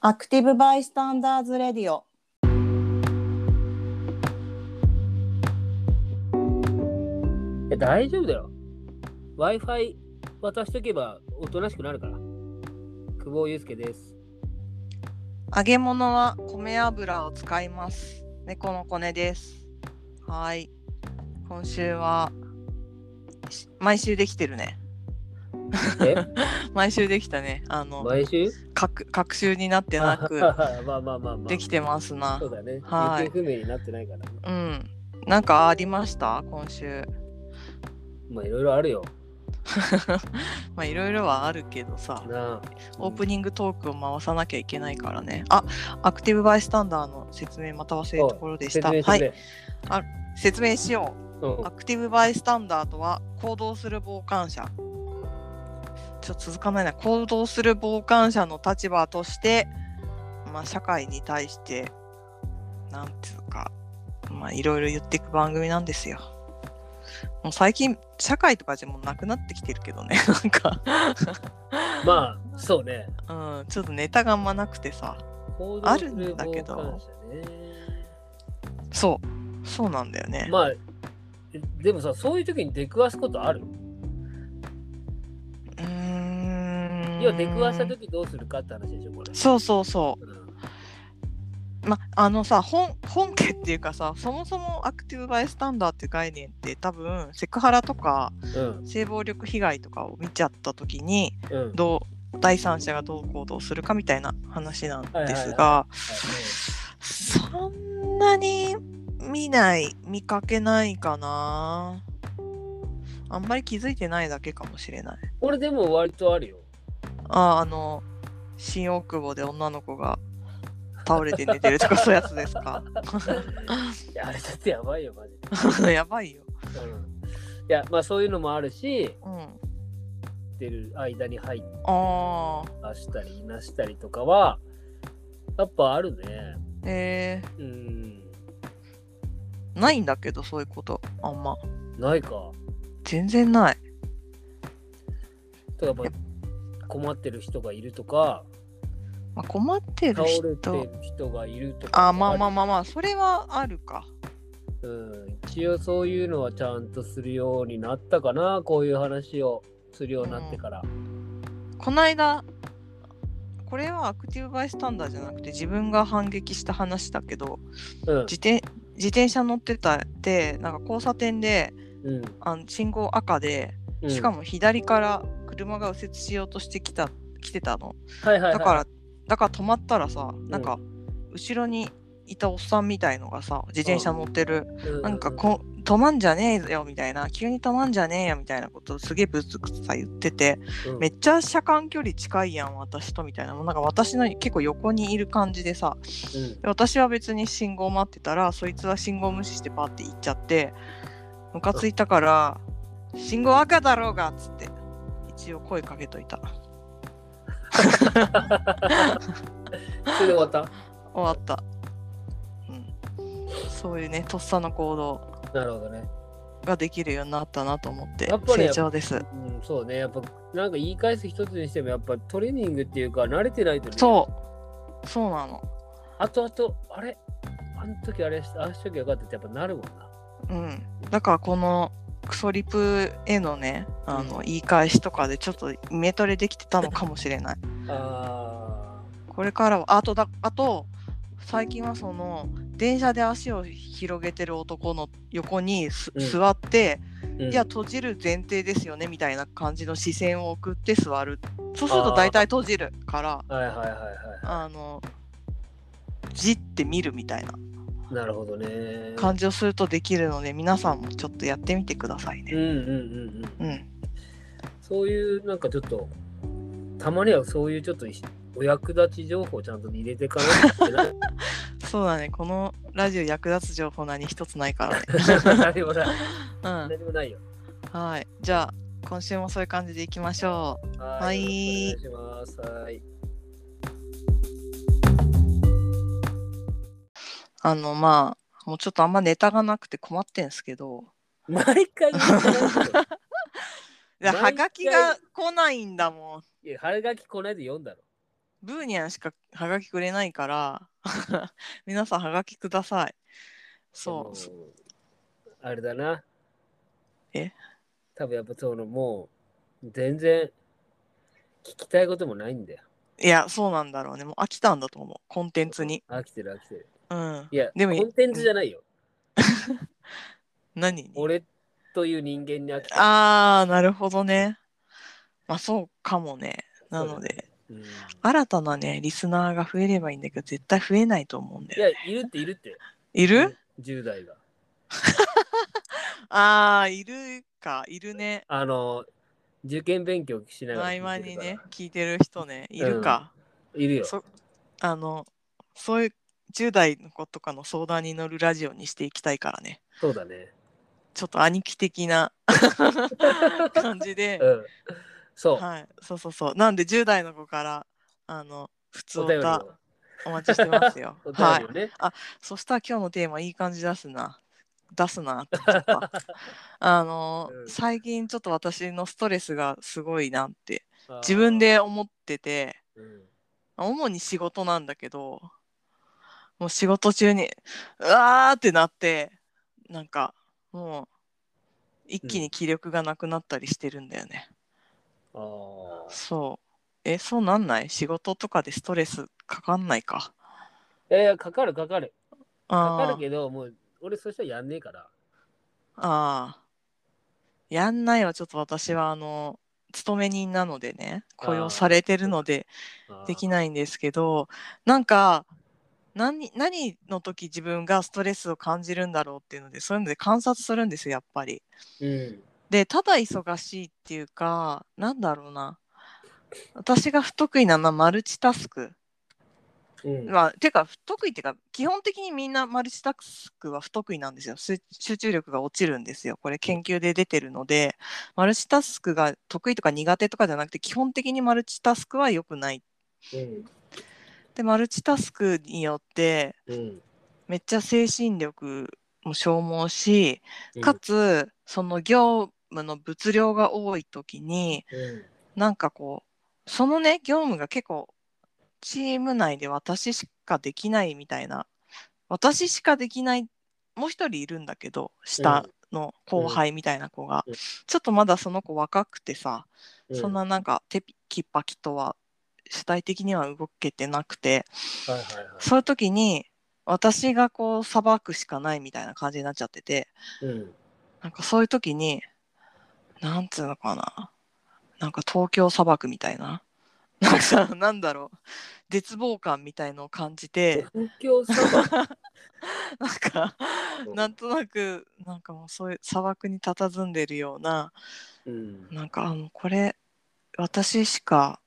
アクティブバイスタンダーズレディオいや大丈夫だよ。Wi-Fi 渡しとけばおとなしくなるから。久保祐介です。揚げ物は米油を使います。猫のコネです。はい。今週はし毎週できてるね。え？毎週できたね。あの、毎週？各各週になってなく まあまあまあまあ。できてますなそ。うだね。はい不明になってないからね。うん。なんかありました？今週。まあいろいろあるよ。まあいろいろはあるけどさ。オープニングトークを回さなきゃいけないからね。あ、アクティブバイスタンダーの説明また忘れるところでした。はい。説明してくれ。説明しよう。うんアクティブバイスタンダーとは行動する傍観者。ちょっと続かないな。行動する傍観者の立場として、まあ、社会に対して、なんていうか、まあ、いろいろ言っていく番組なんですよ。もう最近、社会とかじゃもうなくなってきてるけどね。なんか、まあ、そうね。うん、ちょっとネタがあんまなくてさ。あるんだけどそう。そうなんだよね。まあ、でもさ、そういう時に出くわすことある？うーん。要は出くわした時どうするかって話でしょ、これ。そうそうそう。うんまあのさ本本家っていうかさそもそもアクティブバイスタンダーっていう概念って多分セクハラとかうん。性暴力被害とかを見ちゃった時にうん。どう第三者がどう行動するかみたいな話なんですがそんなに見ない見かけないかなあんまり気づいてないだけかもしれない俺でも割とあるよ。ああの新大久保で女の子が倒れて寝てるとかそういうやつですか？いや、あれだってやばいよ、マジで。やばいよ。うん、いや、まあそういうのもあるし、うん。出る間に入っああ。たしたり、いなしたりとかは、やっぱあるね。えうん。ー、ないんだけど、そういうこと。あんま。ないか。全然ない。とかやっぱ困ってる人がいるとか、まあ、困って倒るれて人。る人がいるとか。あまあまあまあまあ、それはあるか。うん。一応そういうのはちゃんとするようになったかな。こういう話をするようになってから。こないだ、これはアクティブバイスタンダーじゃなくて自分が反撃した話だけどうん。自転自転車乗ってたってなんか交差点でうん。あの信号赤でうん。しかも左から車が右折しようとしてきた来てたの。はいはいはい、だからだから止まったらさなんか後ろにいたおっさんみたいのがさ自転車乗ってる。うん、なんかこ止まんじゃねえよみたいな急に止まんじゃねえよみたいなことをすげえぶつくさ言っててうん、めっちゃ車間距離近いやん私とみたいな。もうなんか私の結構横にいる感じでさうん。で私は別に信号待ってたらそいつは信号無視してパーって行っちゃってムカついたから「信号赤だろうが」っつって一応声かけといた。それで終わった？終わった、うん、そういうねとっさの行動。なるほどね。ができるようになったなと思ってやっぱり成長です。うん、そうね。やっぱ、なんか言い返す一つにしても、やっぱトレーニングっていうか、慣れてないとね。そう。そうなの。あとあと、あれ？あの時あれし、ああしときゃよかったってやっぱなるもんな。うんだからこのクソリプへのねあのうん。言い返しとかでちょっとイメトレできてたのかもしれない。あこれからはあとだあと最近はその電車で足を広げてる男の横にすうん。座って、ー。うん。いや閉じる前提ですよねみたいな感じの視線を送って座る。そうすると大体閉じるからあのじって見るみたいな。いなるほどね。感じをするとできるので皆さんもちょっとやってみてくださいね。うんうんうんうん。うん、そういう、なんかちょっと、たまにはそういうちょっとお役立ち情報をちゃんと入れていかな。そうだねこのラジオ役立つ情報何一つないからね。何もない。うん、何もないよ。はいじゃあ今週もそういう感じでいきましょう。ははいよろしくお願いします。はい。あのまあもうちょっとあんまネタがなくて困ってんすけど毎回言ってはがきが来ないんだもん。いや、春書きこないで読んだろ。ブーニャンしかはがきくれないから 皆さんはがきくださいそうあれだな。え？多分やっぱそのもう全然聞きたいこともないんだよ。いやそうなんだろうねもう飽きたんだと思うコンテンツに飽きてる飽きてる。うん。いや、でもコンテンツじゃないよ。何に？俺という人間に飽き。ああなるほどね。まあそうかもね。なので、うん。新たなねリスナーが増えればいいんだけど絶対増えないと思うんだよいや、いるっているって。いる、10代が。ああいるか。いるね。あの、受験勉強しながら合間に。ね聞いてる人ねいるか、いるよ。そあのそういう10代の子とかの相談に乗るラジオにしていきたいからねそうだね。ちょっと兄貴的な 感じで、うん。そう。はいそうそうそうなんで10代の子からあの普通歌を。お待ちしてますよ お便はいりをね。そしたら今日のテーマいい感じ出すな出すなって言っ あの、うん最近ちょっと私のストレスがすごいなって自分。で思っててうん主に仕事なんだけどもう仕事中にうわーってなってなんかもう一気に気力がなくなったりしてるんだよね、ああ。そうえそうなんない？仕事とかでストレスかかんないか？いやいや、かかるかかる。かかるけど、もう、俺そしたらやんねえから。あーやんないはちょっと私はあの勤め人なのでね雇用されてるのででき。ないんですけどなんか何何の時自分がストレスを感じるんだろうっていうのでそういうので観察するんですよやっぱり。うん。でただ忙しいっていうかなんだろうな私が不得意なのはマルチタスク。うん。まあ、てか不得意っていうか基本的にみんなマルチタスクは不得意なんですよ集集中力が落ちるんですよこれ研究で出てるのでマルチタスクが得意とか苦手とかじゃなくて基本的にマルチタスクは良くないうん。でマルチタスクによってうん。めっちゃ精神力も消耗しうん。かつその業務の物量が多い時にうん。なんかこうそのね業務が結構チーム内で私しかできないみたいな私しかできないもう一人いるんだけど下の後輩みたいな子が、うん。ちょっとまだその子若くてさ、うん。そんななんかテキパキとは主体的には動けてなくてはいはいはい。そういう時に私がこう裁くしかないみたいな感じになっちゃっててうん。なんかそういう時になんつうのかななんか東京砂漠みたいななんかさなんだろう絶望感みたいのを感じて東京砂漠。なんかなんとなくなんかもうそういう砂漠に佇んでるようなうん。なんかあのこれ私しか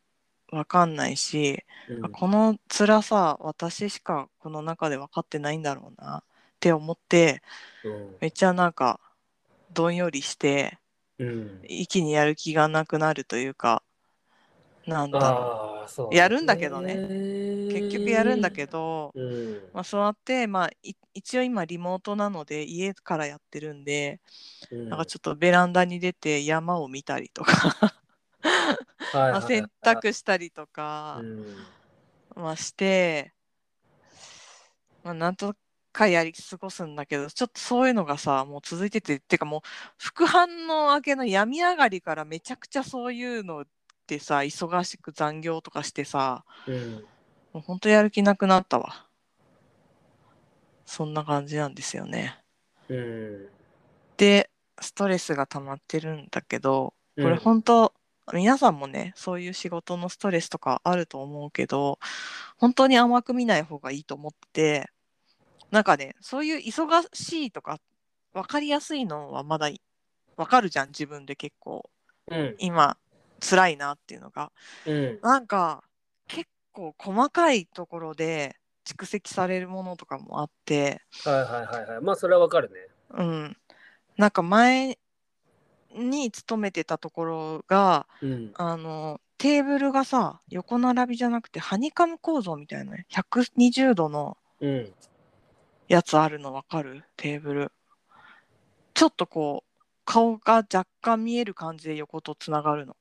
わかんないし、うんあこの辛さ私しかこの中で分かってないんだろうなって思ってうんめっちゃなんかどんよりしてうん。一気にやる気がなくなるというかなんだろうね。やるんだけどね結局やるんだけど、うん。まあ、そうやって、まあ、い一応今リモートなので家からやってるんで、うんなんかちょっとベランダに出て山を見たりとかまあ洗濯したりとかう、んまあ、して、まあ、なんとかやり過ごすんだけどちょっとそういうのがさもう続いててっていうかもう副反応明けの病み上がりからめちゃくちゃそういうのってさ忙しく残業とかしてさうん。もうほんとやる気なくなったわそんな感じなんですよねうん。でストレスが溜まってるんだけどこれうん本当、皆さんもねそういう仕事のストレスとかあると思うけど本当に甘く見ない方がいいと思ってなんかねそういう忙しいとか分かりやすいのはまだ分かるじゃん自分で結構うん。今辛いなっていうのがうん。なんか結構細かいところで蓄積されるものとかもあってはいはいはいはい。まあ、それはわかるね。うんなんか前に勤めてたところがうん。あのテーブルがさ横並びじゃなくてハニカム構造みたいなね120度のうん。やつあるの分かる？テーブルちょっとこう顔が若干見える感じで横とつながるの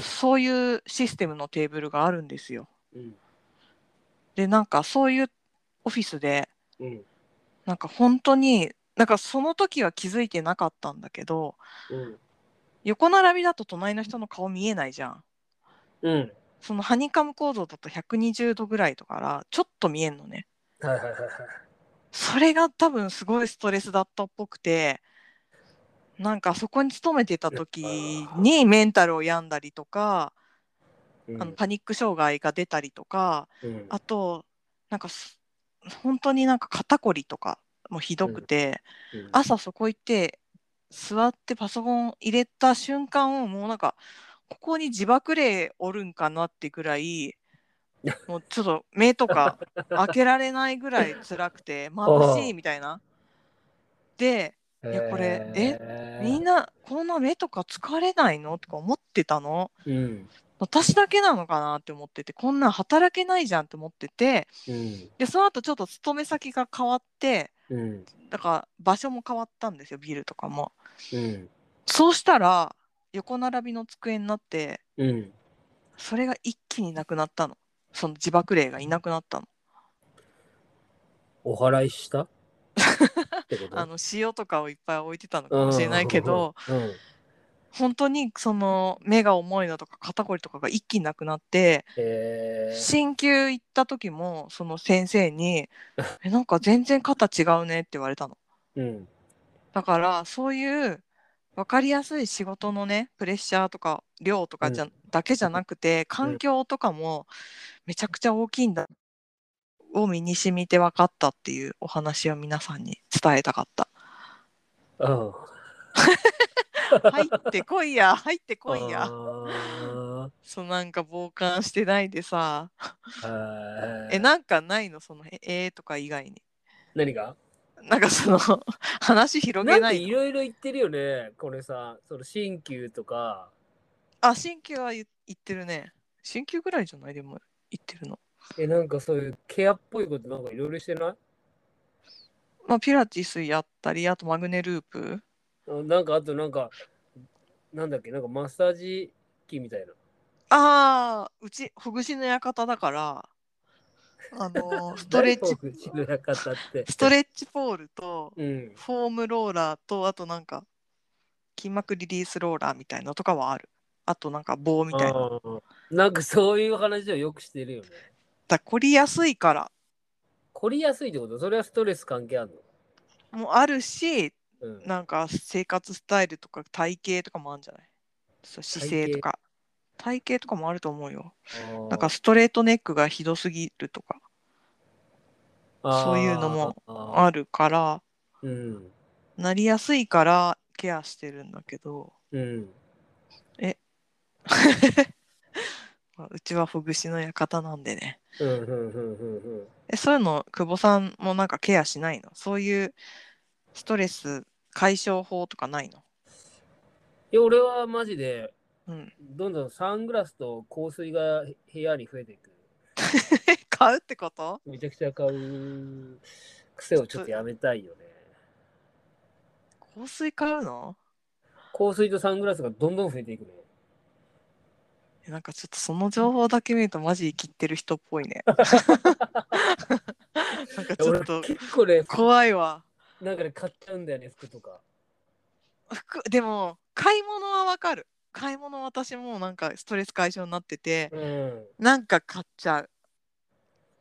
そういうシステムのテーブルがあるんですよ。うん。でなんかそういうオフィスでうん。なんか本当になんかその時は気づいてなかったんだけどうん。横並びだと隣の人の顔見えないじゃん。うん。そのハニカム構造だと120度ぐらいとからちょっと見えんのね。はいはいはいはい。それが多分すごいストレスだったっぽくてなんかそこに勤めてた時にメンタルを病んだりとか、うんあのパニック障害が出たりとかうんあとなんかす本当になんか肩こりとかもひどくて、うん朝そこ行って座ってパソコン入れた瞬間をもうなんかここに自爆霊おるんかなってぐらい もうちょっと目とか開けられないぐらい辛くて 眩しいみたいな。でいやこれえみんなこんな目とか疲れないのとか思ってたの？うん。私だけなのかなって思っててこんなん働けないじゃんって思っててうん。でその後ちょっと勤め先が変わってうん。だから場所も変わったんですよビルとかも。うん。そうしたら横並びの机になってうん。それが一気になくなったのその自爆霊がいなくなったのお祓いした？ってこと？あの塩とかをいっぱい置いてたのかもしれないけど、うん。本当にその目が重いのとか肩こりとかが一気になくなってえー、鍼灸行った時もその先生に「えなんか全然肩違うね」って言われたのうん。だからそういう分かりやすい仕事のねプレッシャーとか量とかじゃ、だけじゃなくて環境とかもめちゃくちゃ大きいんだを身に染みて分かったっていうお話を皆さんに伝えたかった。うん。入ってこいや入ってこいや。あそうなんか傍観してないでさ。ーえなんかないの？そのええーとか以外に。何が？なんかその 話広げないの？いろいろ言ってるよね。これさ、その鍼灸とか。あ鍼灸は言言ってるね。鍼灸ぐらいじゃない？でも言ってるの。え、なんかそういうケアっぽいことなんかいろいろしてない？まあピラティスやったりあとマグネループ。あなんかあとなんか、なんだっけ、なんかマッサージ機みたいな。ああうちほぐしの館だからあの ストレッチ。ストレッチポールとうん。フォームローラーとあとなんか筋膜リリースローラーみたいなのとかはある。あとなんか棒みたいな。なんかそういう話をよくしてるよね。ら凝りやすいから凝りやすいってこと？それはストレス関係あるもあるしのうん。なんか生活スタイルとか体型とかもあるんじゃない？そう姿勢とか。体型とかもあると思うよ。なんかストレートネックがひどすぎるとか。そういうのもああるから。ーうん。なりやすいからケアしてるんだけど。うん。まあうちはほぐしの館なんでね。そういうの久保さんもなんかケアしないの？そういうストレス解消法とかないの？いや、俺はマジで、うんどんどんサングラスと香水が部屋に増えていく。買うってこと？めちゃくちゃ買う癖をちょっとやめたいよね。香水買うの？香水とサングラスがどんどん増えていくね。えなんかちょっとその情報だけ見るとマジ生きってる人っぽいね なんかちょっと怖いわなんかね、買っちゃうんだよね、服とか。服でも買い物はわかる買い物私もなんかストレス解消になっててうん。なんか買っちゃう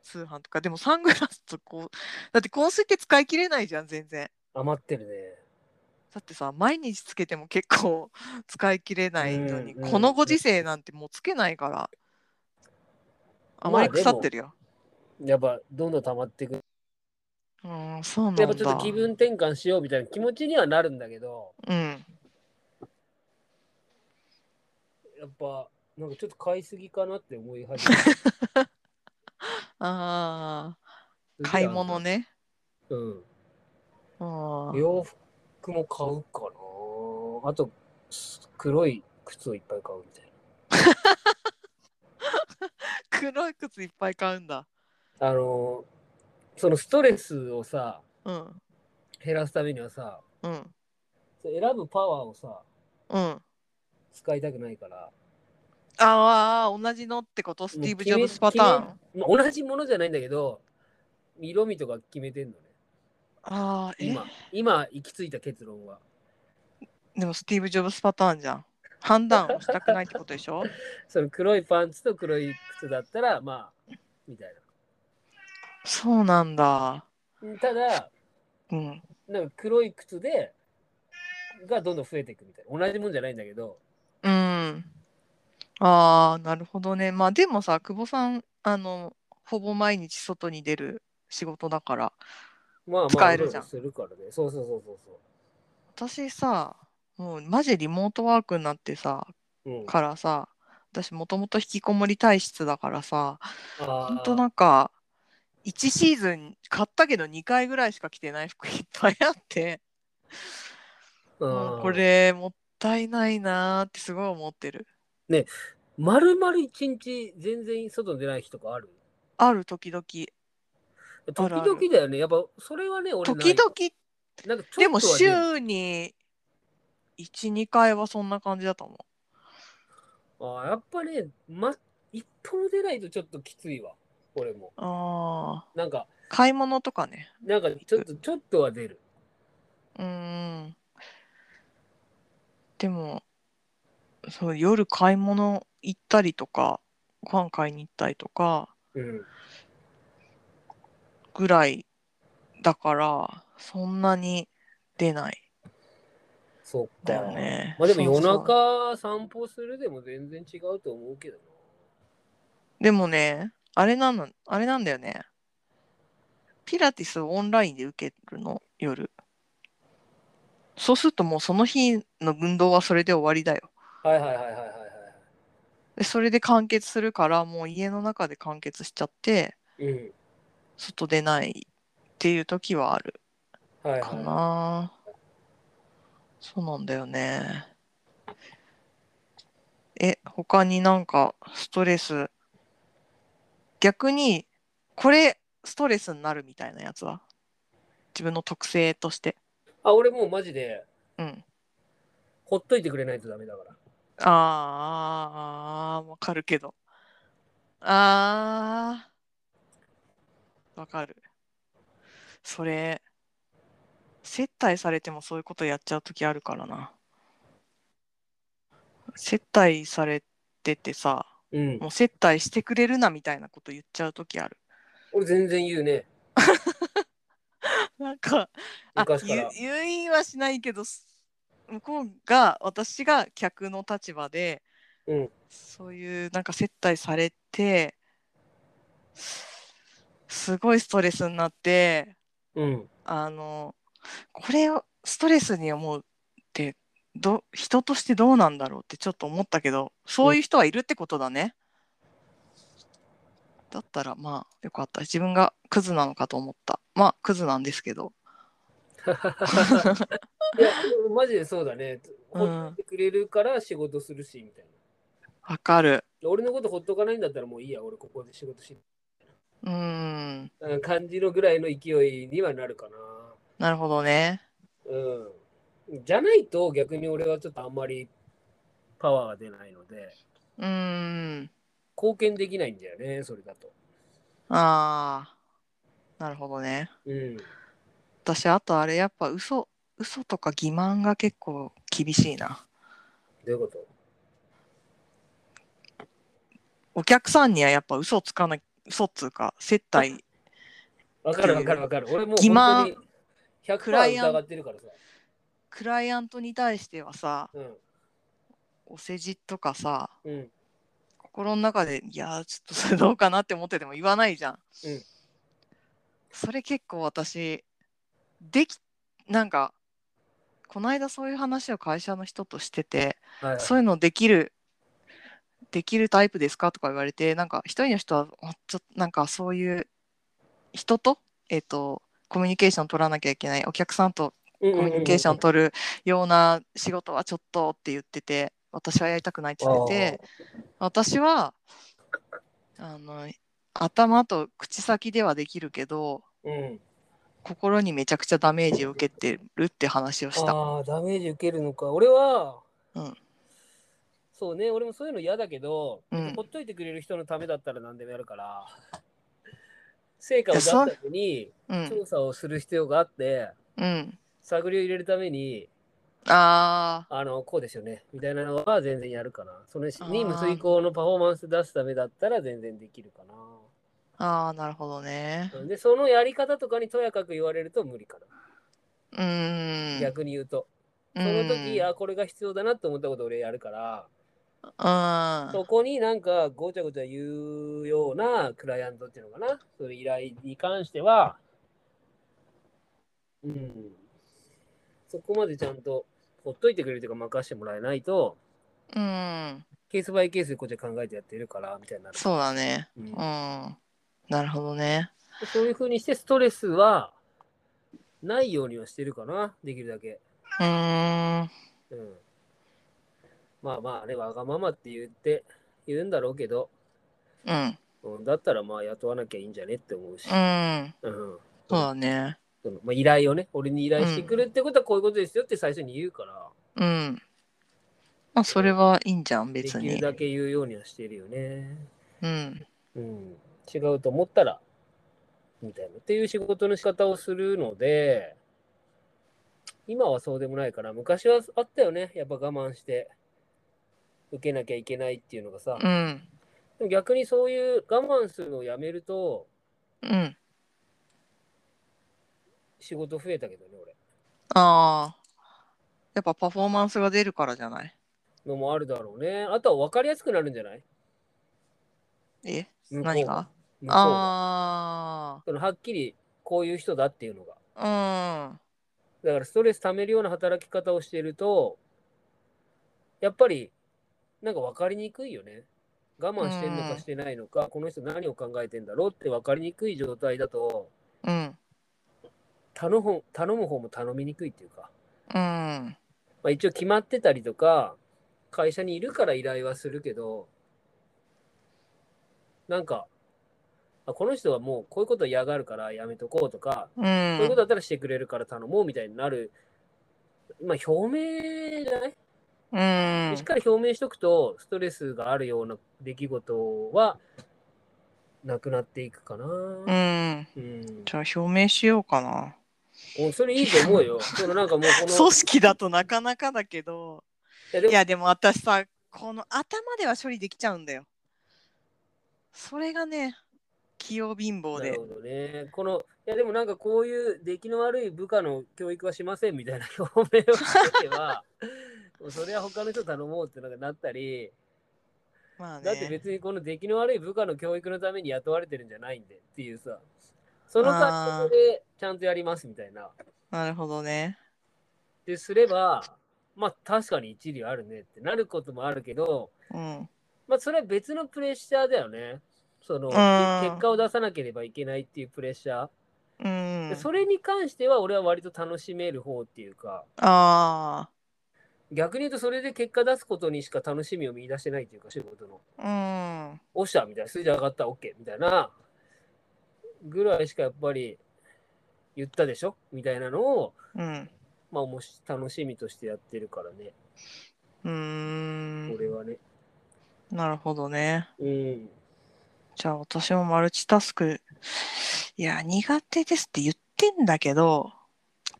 通販とかでもサングラスとこうだって香水って使い切れないじゃん全然余ってるね。だってさ毎日つけても結構 使い切れないのに、うんうんこのご時世なんてもうつけないからあまり腐ってるよ、やっぱ、どんどん溜まっていく。うんそうなんだやっぱちょっと気分転換しようみたいな気持ちにはなるんだけど、うんやっぱ、なんかちょっと買いすぎかなって思い始め ああた。買い物。ねうん。あー洋服も買うかな。あと、黒い靴をいっぱい買うみたい 黒い靴いっぱい買うんだな。あの、そのストレスをさ、うん。減らすためにはさ、うん。選ぶパワーをさ、うん。使いたくないから、ああ同じのってこと？スティーブ・ジョブズパターン。ン、まあ、同じものじゃないんだけど色味とか決めてんのね。ああえ？今今行き着いた結論は。でもスティーブ・ジョブズパターンじゃん。判断をしたくないってことでしょ？その黒いパンツと黒い靴だったらまあみたいそうなんだ。なただうん。なんか黒い靴でがどんどん増えていくみたいな。同じもんじゃないんだけど。うん。ああなるほどね。まあでもさ久保さんあのほぼ毎日外に出る仕事だから。まあまあ使えるじゃん。いろいろするからね。そうそうそうそうそ私さもうマジリモートワークになってさう、うん、からさ私もともと引きこもり体質だからさあほんとなんか1シーズン買ったけど2回ぐらいしか着てない服 いっぱいあって。もうこれもったいないなーってすごい思ってる。まるまる一日全然外に出ない日とかある？ある時々。時々だよね。やっぱそれはね俺時々。なんかでも週に12回はそんな感じだと思ああやっぱねま一歩も出ないとちょっときついわ俺も。うあー。なんか買い物とかね。なんかちょっとちょっとは出る。うーん。でもそう夜買い物行ったりとかご飯買いに行ったりとかうん。ぐらいだからそんなに出ない。そっか。だよね。まあでも夜中散歩するでも全然違うと思うけどでもねあれなのあれなんだよね。ピラティスをオンラインで受けるの？夜。そうするともうその日の運動はそれで終わりだよ。なはいはいはいはいはいはい。でそれで完結するからもう家の中で完結しちゃってうん。外出ないっていう時はある。かはいはな、そうなんだよね。え他になんかストレス逆にこれストレスになるみたいなやつは？自分の特性として。いあ俺もうマジでうん。ほっといてくれないとダメだから。あーあーわかるけど。あー。わかる。それ接待されてもそういうことやっちゃう時あるからな。接待されててさうん。もう接待してくれるなみたいなこと言っちゃう時ある。俺全然言うね。なんかあ昔から。言言いはしないけどす向こうが私が客の立場でうん。そういうなんか接待されてすごいストレスになってうん。あのこれをストレスに思うど人としてどうなんだろうってちょっと思ったけどそういう人はいるってことだね。だったらまあよかった。自分がクズなのかと思った。まあクズなんですけど。いやマジでそうだね。うんほっといてくれるから仕事するしみたいわかる。な俺のことほっとかないんだったらもういいや。俺ここで仕事しうーん。うん感じのぐらいの勢いにはなるかな。るほどね。なうんじゃないと逆に俺はちょっとあんまりパワーが出ないのでうーん。貢献できないんだよねそれだと。あー。なるほどね。うん。私あとあれやっぱ嘘嘘とか欺瞞が結構厳しいな。どういうこと？お客さんにはやっぱ嘘つかない嘘っつうか接待わかるわかるわかる。俺もう本当に100%クライアン疑ってるからさクライアントに対してはさうん。お世辞とかさうん。心の中でいやーちょっとそれどうかなって思ってても言わないじゃん、うん。それ結構私できなんかこの間そういう話を会社の人としててはいはい。そういうのできるできるタイプですかとか言われてなんか一人の人はあちょっとなんかそういう人とえっ、とコミュニケーション取らなきゃいけないお客さんとココミュニケーション取るような仕事はちょっとって言ってて私はやりたくないって言ってて私はあの頭と口先ではできるけどうん心にめちゃくちゃダメージを受けてるって話をした。ああダメージ受けるのか俺は、うんそうね、俺もそういうの嫌だけど、うんほっといてくれる人のためだったら何でもやるから、成果を出すためにうん。調査をする必要があって、うん。探りを入れるために、ああの、こうですよね、みたいなのは全然やるかな。そのー任務遂行のパフォーマンス出すためだったら全然できるかあ。ああ、なるほどね。な。で、そのやり方とかにとやかく言われると無理かな。うーん。逆に言うと。そその時、あ、これが必要だなって思ったこと俺やるから、うん。そこになんかごちゃごちゃ言うようなクライアントっていうのかな、その依頼に関しては、うん、そこまでちゃんとほっといてくれるというか任せてもらえないと、うん。ケースバイケースでこっちは考えてやってるから、みたいになる。そうだね。うんうん。なるほどね。そういうふうにしてストレスはないようにはしてるかな、できるだけ。うーん。うん。まあまあね、わがままって言って、言うんだろうけど、うん。うん、だったらまあ雇わなきゃいいんじゃねって思うし。うん。うん。そうだね。そのまあ、依頼をね、俺に依頼してくるってことはこういうことですよって最初に言うから、うん。まあ、それはいいんじゃん、で別に。きるだけ言うようにはしてるよね。うん。うん。違うと思ったら、みたいな。っていう仕事の仕方をするので、今はそうでもないから、昔はあったよね。やっぱ我慢して、受けなきゃいけないっていうのがさ。うん。でも逆にそういう我慢するのをやめると、うん。仕事増えたけどね、俺。ああ。やっぱパフォーマンスが出るからじゃない？のもあるだろうね。あとは分かりやすくなるんじゃない？え？何が？向こうがあそのはっきりこういう人だっていうのが。あ。うん。だからストレス溜めるような働き方をしてると、やっぱりなんか分かりにくいよね。我慢してんのうんかしてないのか、この人何を考えてんだろうって分かりにくい状態だと、うん。頼む頼む方も頼みにくいっていうか、うん。まあ、一応決まってたりとか、会社にいるから依頼はするけど、なんか、あこの人はもうこういうこと嫌がるからやめとこうとか、う。こういうんことだったらしてくれるから頼もうみたいになる、まあ表明じゃない、うんしっ。かり表明しとくと、ストレスがあるような出来事はなくなっていくかな。うん。うん。じゃあ表明しようかな。おそれいいと思うよ。そのなんかもうこの。組織だとなかなかだけど。いやでも私さこの頭では処理できちゃうんだよそれがね器用貧乏でなるほどね。この、いやでもなんかこういう出来の悪い部下の教育はしませんみたいな表明をしておけば、もうそれは他の人頼もうってなんかなったり、まあだってね別にこの出来の悪い部下の教育のために雇われてるんじゃないんでっていうさ、その格好でちゃんとやりますみたいな。なるほどねですれば、まあ確かに一理あるねってなることもあるけど、うんまあそれは別のプレッシャーだよね。その、ん結果を出さなければいけないっていうプレッシャー。うんでそれに関しては俺は割と楽しめる方っていうか、あ逆に言うとそれで結果出すことにしか楽しみを見出してないっていうか、仕事の。あうんおっしゃみたいな、数字上がった OK みたいなぐらいしかやっぱり言ったでしょ？みたいなのを、うん。まあもし楽しみとしてやってるからね、うーん。俺はね。なるほどね。うん。じゃあ私もマルチタスク。いや苦手ですって言ってんだけど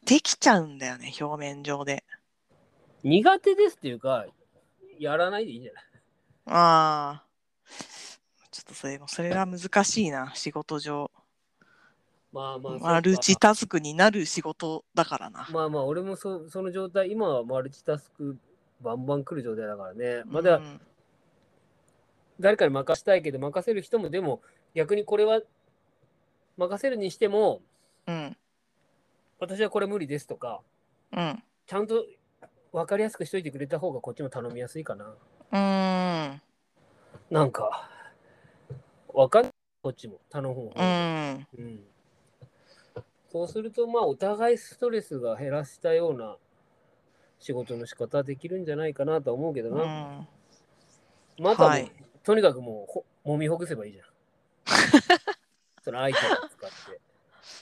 できちゃうんだよね表面上で。苦手ですっていうか、やらないでいいんじゃない？ああちょっとそれもそれが難しいな仕事上まあまあ、マルチタスクになる仕事だからな。まあまあ、俺もそその状態、今はマルチタスクバンバン来る状態だからね。まだうん誰かに任せたいけど、任せる人も、でも逆にこれは任せるにしても、うん私はこれ無理ですとか、うんちゃんと分かりやすくしといてくれた方がこっちも頼みやすいかな。うーんなんか、分かんない、こっちも頼む方うが。んうん。そうすると、まあ、お互いストレスが減らしたような仕事の仕方できるんじゃないかなとは思うけどうな。んまたもう、はいとにかくもうほ、揉みほぐせばいいじゃん。そのアイテムを使って。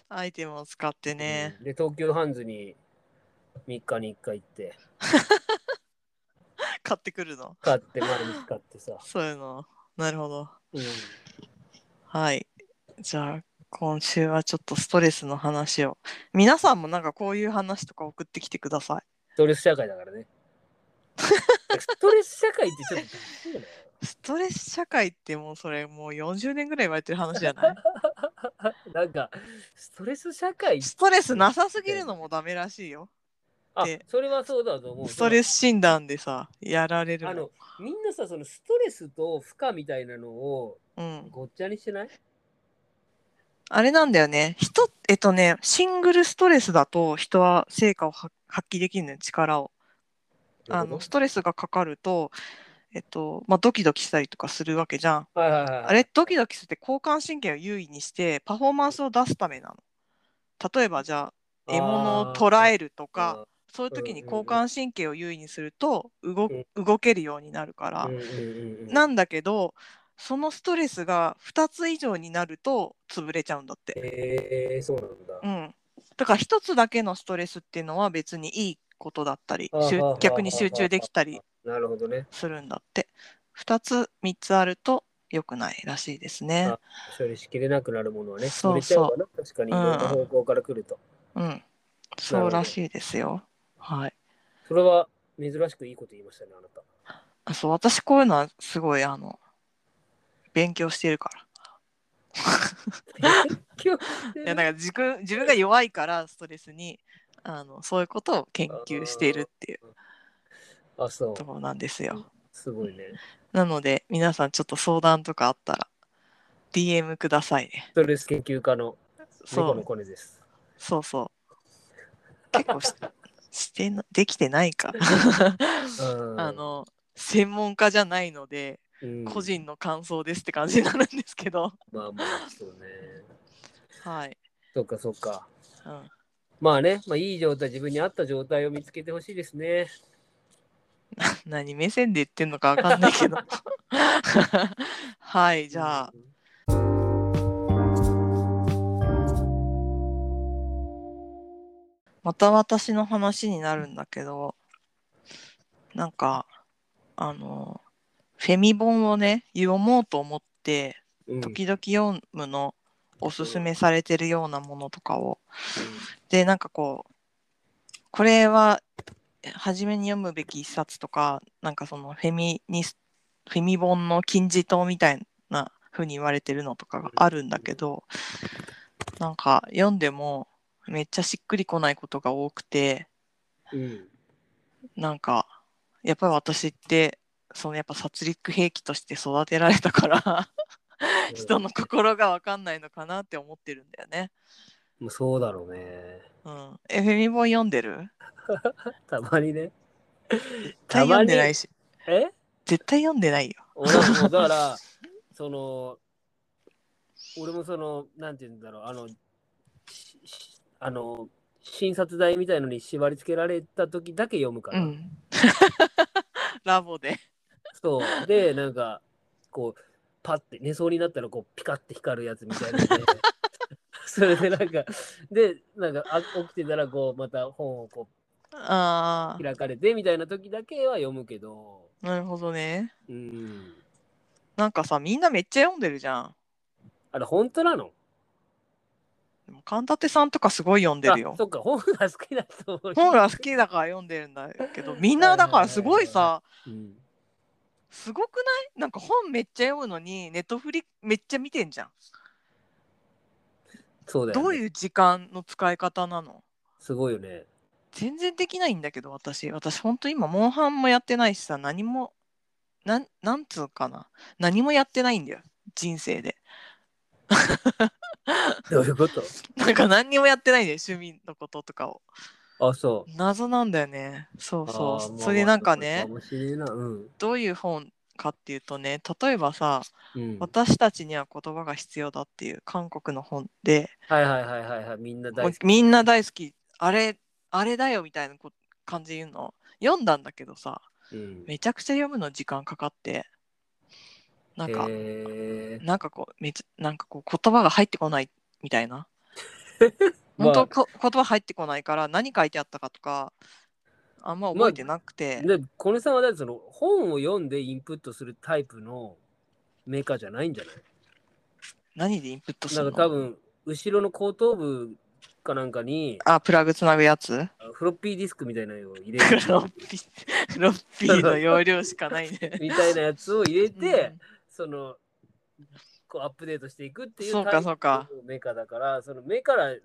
アイテムを使ってねうんで、東急ハンズに3日に1回行って、買ってくるの？買って毎日買ってさ。そういうのなるほどうん。はいじゃあ今週はちょっとストレスの話を。皆さんもなんかこういう話とか送ってきてください。ストレス社会だからね。ストレス社会ってちょっとよ。ストレス社会ってもうそれもう40年ぐらい言われてる話じゃない？なんか、ストレス社会ストレスなさすぎるのもダメらしいよ。あで、それはそうだと思う。ストレス診断でさやられるの。あの、みんなさ、そのストレスと負荷みたいなのをうん。ごっちゃにしてない？あれなんだよね。人えっとねシングルストレスだと人は成果をは発揮できるのよ力を。あのストレスがかかるとえっとまあドキドキしたりとかするわけじゃん。はいはいはい。あれドキドキして交感神経を優位にしてパフォーマンスを出すためなの。例えばじゃあ獲物を捕らえるとかそういう時に交感神経を優位にすると動動けるようになるから。なんだけどそのストレスが2つ以上になると潰れちゃうんだって。えー、そうなんだ。うん、だから1つだけのストレスっていうのは別にいいことだったり逆に集中できたりなるほどね。するんだって2つ3つあると良くないらしいですねあ。処理しきれなくなるものはね、そう潰れちゃうかな。確かにいろんな方向から来ると。うん、そうらしいですよ。はい。それは珍しくいいこと言いましたね、あなた。あそう私こういうのはすごいあの勉強してるから。今いやなんか自分自分が弱いからストレスにあのそういうことを研究しているっていうあ、そうと。ころなんですよ。すごいね。なので皆さんちょっと相談とかあったら DM くださいね。ストレス研究家のそう猫のコネです。そうそう。結構し してなできてないか。うんあ、の専門家じゃないのでうん個人の感想ですって感じになるんですけど。まあまあ、そうね。はい。そっかそっか。うんまあね、まあいい状態、自分に合った状態を見つけてほしいですね。何目線で言ってんのかわかんないけど はいじゃあまた私の話になるんだけどなんかあのフェミ本をね読もうと思ってうん、時々読むのおすすめされてるようなものとかを。でなんかこうこれは初めに読むべき一冊とかなんかそのフェミニスフェミ本の金字塔みたいな風に言われてるのとかがあるんだけどなんか読んでもめっちゃしっくりこないことが多くてうん。なんかやっぱり私ってそのやっぱ殺戮兵器として育てられたから人の心が分かんないのかなって思ってるんだよね。もうそうだろうね。うん、えフェミ本読んでる？たまにね。絶対読んでないしえ？絶対読んでないよ。俺もだから、その、俺もその、なんて言うんだろう、あの、あの、診察台みたいのに縛り付けられた時だけ読むから。うん、ラボで。そう。で、なんか、こう、パッて寝そうになったら、こう、ピカッて光るやつみたいなので。それでなんか、で、なんかあ起きてたら、こう、また本をこあう開かれてみたいな時だけは読むけど、あなるほどね。うん。なんかさみんなめっちゃ読んでるじゃん。あれ、本当なの？でも神立さんとかすごい読んでるよあ。そっか、本が好きな人もいる本が好きだから読んでるんだけどみんなだからすごいさうんすごくない？なんか本めっちゃ読むのにネットフリめっちゃ見てんじゃん。そうだよ、ね。どういう時間の使い方なの？すごいよね。全然できないんだけど私。私ほんと今モンハンもやってないしさ何もなんなんつうかな。何もやってないんだよ人生で。どういうこと？なんか何にもやってないんだよ趣味のこととかをあ、そう。謎なんだよねそうあそうーまあそれでなんかねまあな。うん。どういう本かっていうとね例えばさうん、私たちには言葉が必要だっていう韓国の本ではいはいはいはいはい。みんなも大好き。うみんな大好きあれあれだよみたいなこ感じで言うの？読んだんだけどさうん、めちゃくちゃ読むの時間かかってなんかへーなんかこうめつなんかこう言葉が入ってこないみたいなまあ 本当こ言葉入ってこないから何書いてあったかとかあんま覚えてなくて、で、このさんはだってその本を読んでインプットするタイプのメーカーじゃないんじゃない？何でインプットすなんるのか多分、後ろの後頭部かなんかに、あプラグつなぐやつ？フロッピーディスクみたいなのを入れ フるロッピーフロッピーの容量しかないね。みたいなやつを入れて、うん。その、こうアップデートしていくっていうそうかタイプそうかのメーカーだから、その目から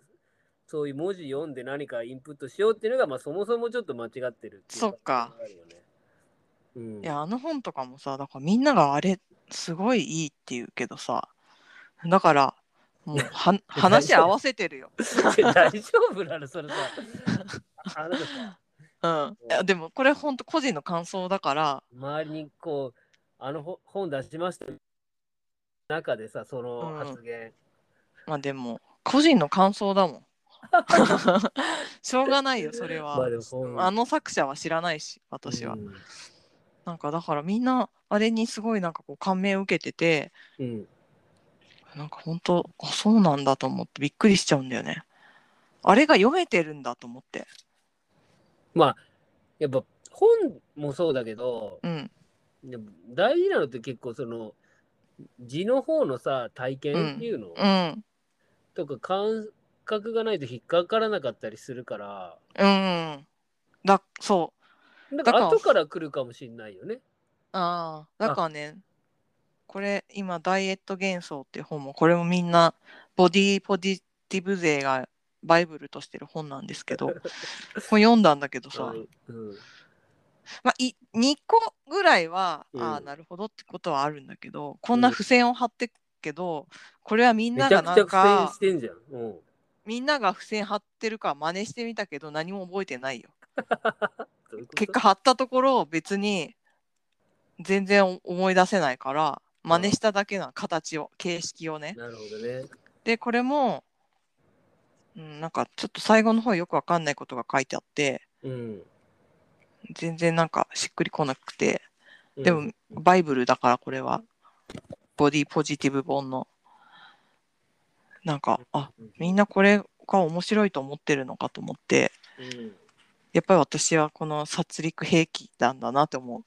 そういう文字読んで何かインプットしようっていうのが、まあそもそもちょっと間違ってるっていうそっか。うん、いやあの本とかもさだからみんながあれすごいいいって言うけどさだからもうは話合わせてるよ。大丈夫なのそれさ。あなたさ、うん、いやでもこれ本当個人の感想だから周りにこう、あのほ本出しました中でさ、その発言。まあでも個人の感想だもん。しょうがないよ それは。まああの作者は知らないし私は。うんなんかだからみんなあれにすごいなんかこう感銘を受けててうん。なんか本当あそうなんだと思ってびっくりしちゃうんだよね。あれが読めてるんだと思って。まあ、やっぱ本もそうだけど、うんでも大事なのって結構その字の方のさ体験っていうの、うんとか感覚がないと引っかからなかったりするから。うん。だそなんだかから。後から来るかもしれないよね。う。あ。あ。だからねこれ今「ダイエット幻想」っていう本もこれもみんなボディポジティブ勢がバイブルとしてる本なんですけど これ読んだんだけどさ、うんうん。まあ、い2個ぐらいは、うん。ああなるほどってことはあるんだけどこんな付箋を貼ってくけどこれはみんめながなんかしてんじゃん。うんみんなが付箋貼ってるから真似してみたけど何も覚えてないよ。どういう結果貼ったところ別に全然思い出せないから真似しただけな形を形式をね。なるほどね。でこれも、うん、なんかちょっと最後の方よくわかんないことが書いてあってうん。全然なんかしっくりこなくてうんでもバイブルだからこれはボディポジティブ本のなんかあみんなこれが面白いと思ってるのかと思ってうんやっぱり私はこの殺戮兵器なんだなって思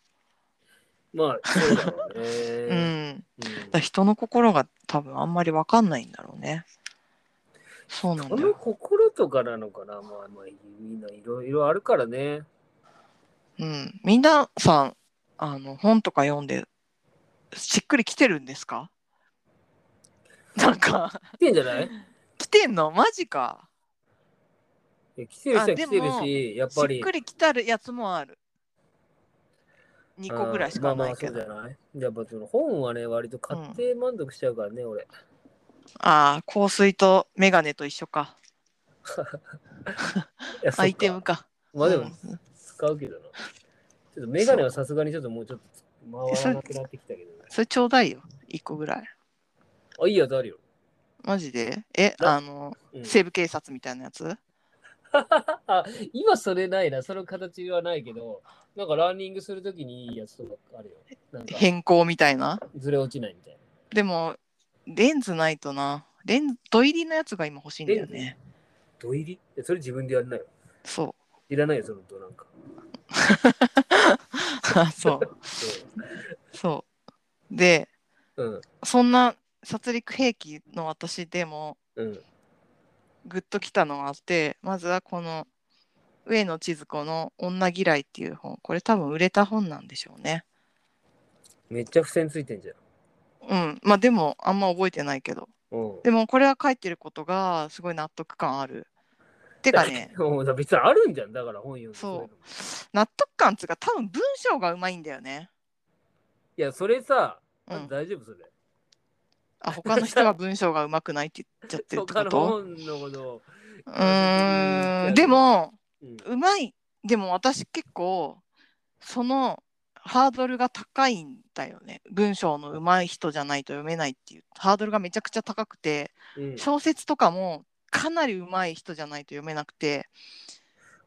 まあ、そうだろう う。うね。うん人の心が多分あんまりわかんないんだろうね。そうなんだよ。心とかなのかな、まあ、まあ、みんないろいろあるからね。うん。皆さん、あの、本とか読んで、しっくりきてるんですか？なんか、来てんじゃない？来てんの？マジか。いや来てる人は来てるもし、やっしぱり。っくりきたるやつもある。2個ぐらいしかないけど。まあまあそうじゃない？やっぱその本はね、割と買って満足しちゃうからね、俺。ああ、香水とメガネと一緒か。アイテムか。まあでもうん使うけどな。ちょっとメガネはさすがにちょっともうちょっと回らなくなってきたけどね。それちょうだいよ。1個ぐらい。あ、いいやつあるよ。マジで？え、なあの、うん西部警察みたいなやつ？あ今それないな、その形はないけど、なんかランニングするときにいいやつとかあるよ。なんか変更みたいな？ずれ落ちないみたいな。でも、レンズないとな。レンズ、土入りのやつが今欲しいんだよね。土入り？いやそれ自分でやるなよ。そいらないよ、その土なんか。う。そう。そう。で、うん。そんな殺戮兵器の私でも、うん。グッときたのがあって、まずはこの上野千鶴子の「女嫌い」っていう本。これ多分売れた本なんでしょうね。めっちゃ付箋ついてんじゃん。うん。まあでも、あんま覚えてないけど。うん。でもこれは書いてることがすごい納得感ある。てかね、別にあるんじゃん。だから本読んでそう納得感っつうか多分文章がうまいんだよね。いや、それさ、うん大丈夫それ。あ他の人が文章がうまくないって言っちゃってるって 他のこと。うーん。でもうまい。でも私結構そのハードルが高いんだよね。文章のうまい人じゃないと読めないっていう。ハードルがめちゃくちゃ高くてうん。小説とかもかなりうまい人じゃないと読めなくて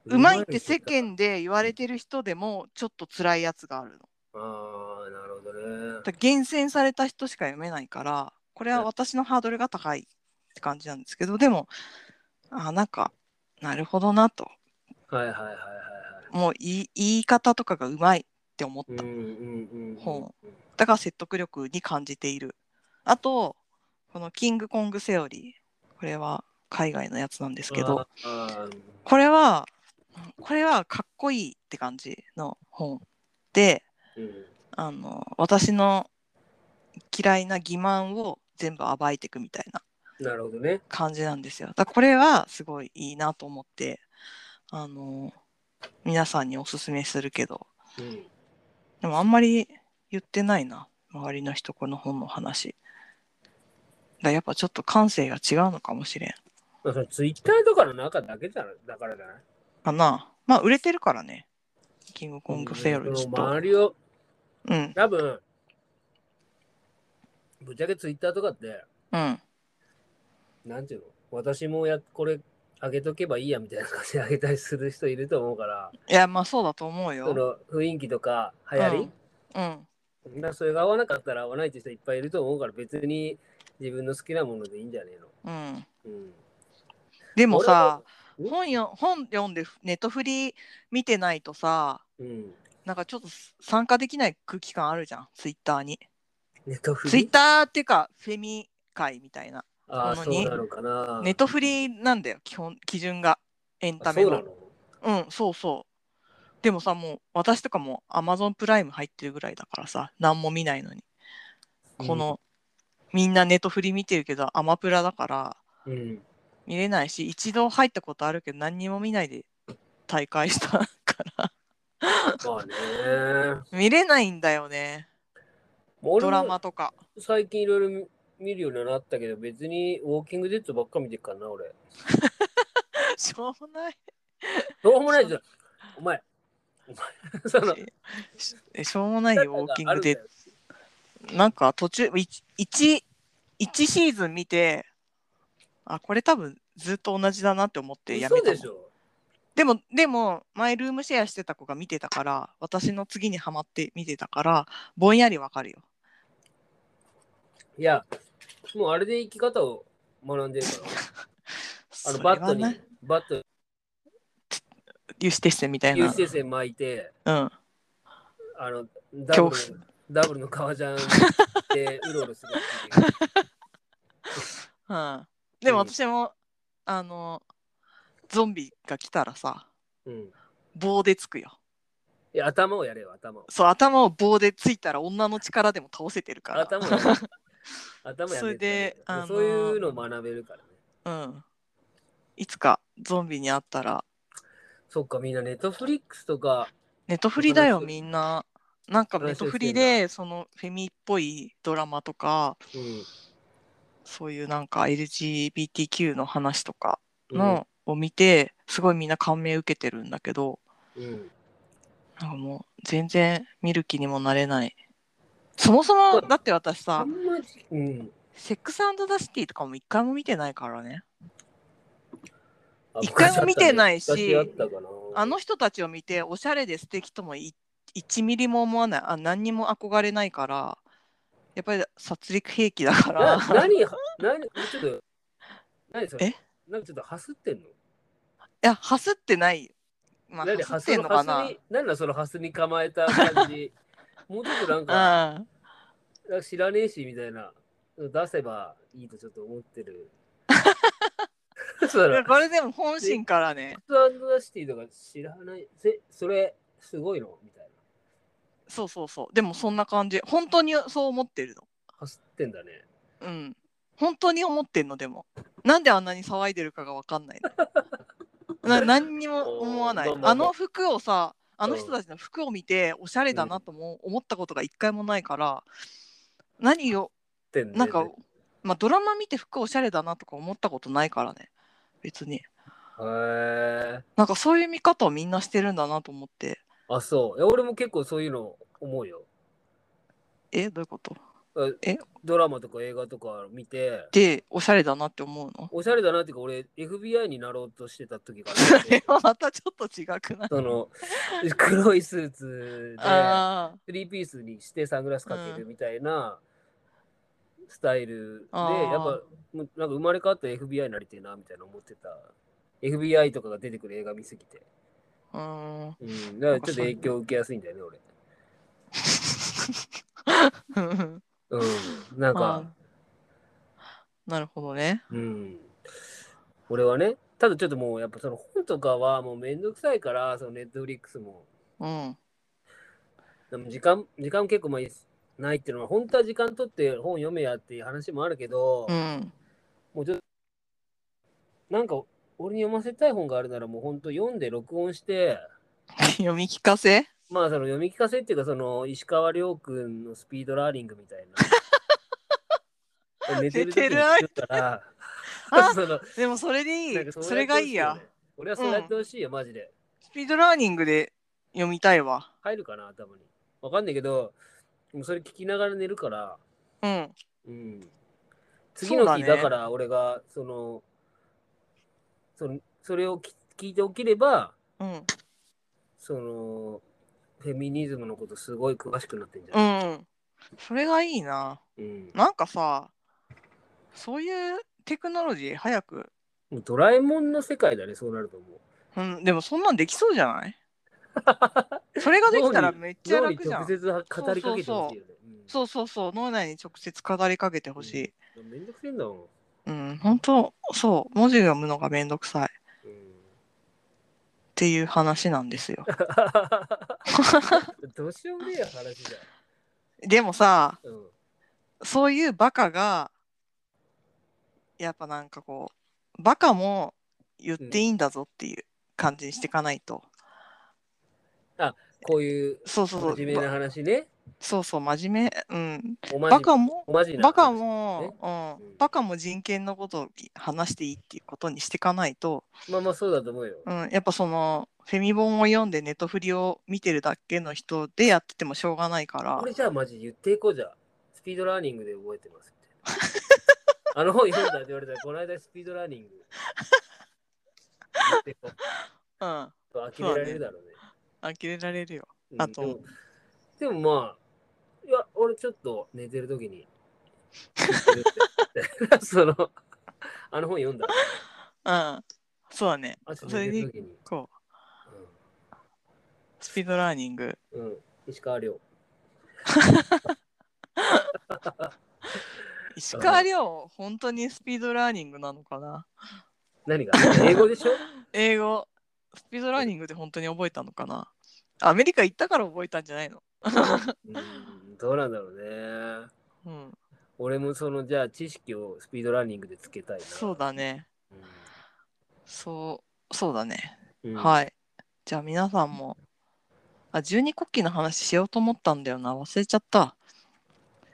うまいって世間で言われてる人でもちょっと辛いやつがあるの。ああ、なるほどね。厳選された人しか読めないからこれは私のハードルが高いって感じなんですけどでもあなんかなるほどなと。はいはいはいはいはい。もう言い言い方とかがうまいって思った、うんうんうんうん。本だから説得力に感じている。あとこのキングコングセオリー。これは海外のやつなんですけど。これはこれはかっこいいって感じの本。でうん。あの私の嫌いな欺瞞を全部暴いていくみたいななるほどね。感じなんですよ。だからこれはすごいいいなと思ってあの皆さんにおすすめするけどうん。でもあんまり言ってないな周りの人この本の話。だやっぱちょっと感性が違うのかもしれんツイッターとかの中だけじゃだからじゃない？かな。まあ売れてるからね。キングコングセオルちょっと。周りを、うん多分、ぶっちゃけツイッターとかって、うんなんていうの？私もやこれ上げとけばいいやみたいな感じで上げたりする人いると思うから、いやまあそうだと思うそよ。の雰囲気とか流行り、うんだからそれが合わなかったら合わないって人いっぱいいると思うから別に自分の好きなものでいいんじゃねえの？うん。うん、でもさ俺本よ本読んでネットフリ見てないとさうん。なんかちょっと参加できない空気感あるじゃんツイッターに。ネットフリ？ツイッターっていうかフェミ界みたいな。ああ、なのにそうなのかな。ネットフリなんだよ基本基準が。エンタメそうなの？うんそうそう。でもさもう私とかもアマゾンプライム入ってるぐらいだからさ何も見ないのに。この、みんなネットフリ見てるけどアマプラだからうん、見れないし一度入ったことあるけど何にも見ないで大会したから。まあね。見れないんだよねドラマとか最近いろいろ見見るようになったけど、別にウォーキングデッドばっか見てるからな、俺。しょうもないどうもないじゃん。お前。お前。その、しえしょうもないよウォーキングであるんだよなんか途中 1, 1, 1シーズン見てあこれ多分ずっと同じだなって思ってやめたでしょ。でもでも前ルームシェアしてた子が見てたから私の次にハマって見てたからぼんやりわかるよいや、もうあれで生き方を学んでるから。あのバットにバットに有刺鉄線みたいな有刺鉄線巻いて、うんあの、ダブ恐ルのダブルの革ジャンで うろうろするっていう。うん、でもうん私も、あのゾンビが来たらさうん。棒でつくよいや、頭をやれよ、頭を。そう頭を棒でついたら女の力でも倒せてるから頭を。頭やそれであのそういうのを学べるからね。うん。いつかゾンビに会ったら。そっか、みんなネットフリックスとか、ネットフリだよみんな。なんかネットフリでそのフェミっぽいドラマとかうん。そういうなんか LGBTQ の話とかうん。の、を見てすごいみんな感銘受けてるんだけど。うん。なんかもう全然見る気にもなれないそもそもだって私あさうん。セックスザ・シティとかも一回も見てないからね。あ一回も見てないし昔あの人たちを見ておしゃれで素敵ともい1ミリも思わない。あ何にも憧れないからやっぱり殺戮兵器だから。な何、何、ちょっと、何それ？え？なんかちょっとハスってんの？いや、ハスってない。まあ、何？ハスってんのかな。何だそのハスに構えた感じ。もうちょっとなんか、うん。知らねえしみたいな、出せばいいとちょっと思ってる。そうだこれでも本心からね、セックスザシティとか知らない。せそれ、すごいの？みたいな。そうそうそう。でもそんな感じ。本当にそう思ってるの。ハスってんだね。うん。本当に思ってんの、でも。なんであんなに騒いでるかがわかんないの。な何にも思わないあの服をさ、あの人たちの服を見ておしゃれだなとも思ったことが一回もないから、何を、ってんねなんか、まあドラマ見て服おしゃれだなとか思ったことないからね。別に。へえ。なんかそういう見方をみんなしてるんだなと思って。あ、そう。俺も結構そういうの思うよ。え、どういうこと？あえドラマとか映画とか見て、で、おしゃれだなって思うの？おしゃれだなっていうか、俺、FBI になろうとしてた時から、それはまたちょっと違くない？その、黒いスーツで、あスリーピースにしてサングラスかけるみたいなスタイルで、あーやっぱ、なんか生まれ変わったら FBI になりてえな、みたいな思ってた。FBI とかが出てくる映画見すぎて。うーん。うん。だからちょっと影響を受けやすいんだよね、俺。うん。なんか、なるほどね。うん。俺はね、ただちょっともうやっぱその本とかはもうめんどくさいから、そのネットフリックスも。うん。でも時間、時間結構まあないっていうのは、本当は時間取って本読めやっていう話もあるけど、うん。もうちょっと、なんか俺に読ませたい本があるならもう本当読んで録音して、読み聞かせ？まあその読み聞かせっていうかその石川遼君のスピードラーニングみたいな。寝てる時に聞くから、あそのでもそれでいい。それがいいや。。俺はそうやってほしいよ、マジで。スピードラーニングで読みたいわ。入るかな、頭に。わかんないけど、もうそれ聞きながら寝るから、うん。うん。次の日だから俺が、その、そのそれをき聞いておければ、うん。その、フェミニズムのことすごい詳しくなってんじゃん。うん。それがいいな。うん。なんかさ、そういうテクノロジー早く？もうドラえもんの世界だね、そうなると思う。うん、でもそんなんできそうじゃない？それができたらめっちゃ脳に楽じゃん。直接語りかけてほしいよね。そうそうそう、脳内に直接語りかけてほしい。うんめんどくせえんだもん。うん、本当そう、文字読むのがめんどくさいっうんていう話なんですよ。どうしようもねえ話だよ。でもさ、うんそういうバカが、やっぱなんかこう、バカも言っていいんだぞっていう感じにしていかないと。こういうそうそうそう。真面目なば話ね。そうそう、真面目。うん。バカも、バカも、うんうん、バカも人権のことを話していいっていうことにしていかないと、まあまあそうだと思うよ。うん、やっぱそのフェミ本を読んでネトフリを見てるだけの人でやっててもしょうがないからこれじゃあマジ言っていこうじゃあ。スピードラーニングで覚えてますって。あの本読んだって言われたら、この間スピードラーニング。ううんと呆れられるだろうね。呆れられるようんあとでもでもまあ、いや、俺ちょっと寝てる時に。その、あの本読んだ。うんそうだねあそれに寝てる時に。こうスピードラーニングうん。うん。石川遼。石川遼本当にスピードラーニングなのかな？何が？英語でしょ？英語スピードラーニングで本当に覚えたのかな？アメリカ行ったから覚えたんじゃないの？うん、どうなんだろうね。うん俺もその、じゃあ知識をスピードラーニングでつけたいな。そうだねそうそうだねうん。い。はい。じゃあ皆さんも、あ、十二国旗の話しようと思ったんだよな。忘れちゃった。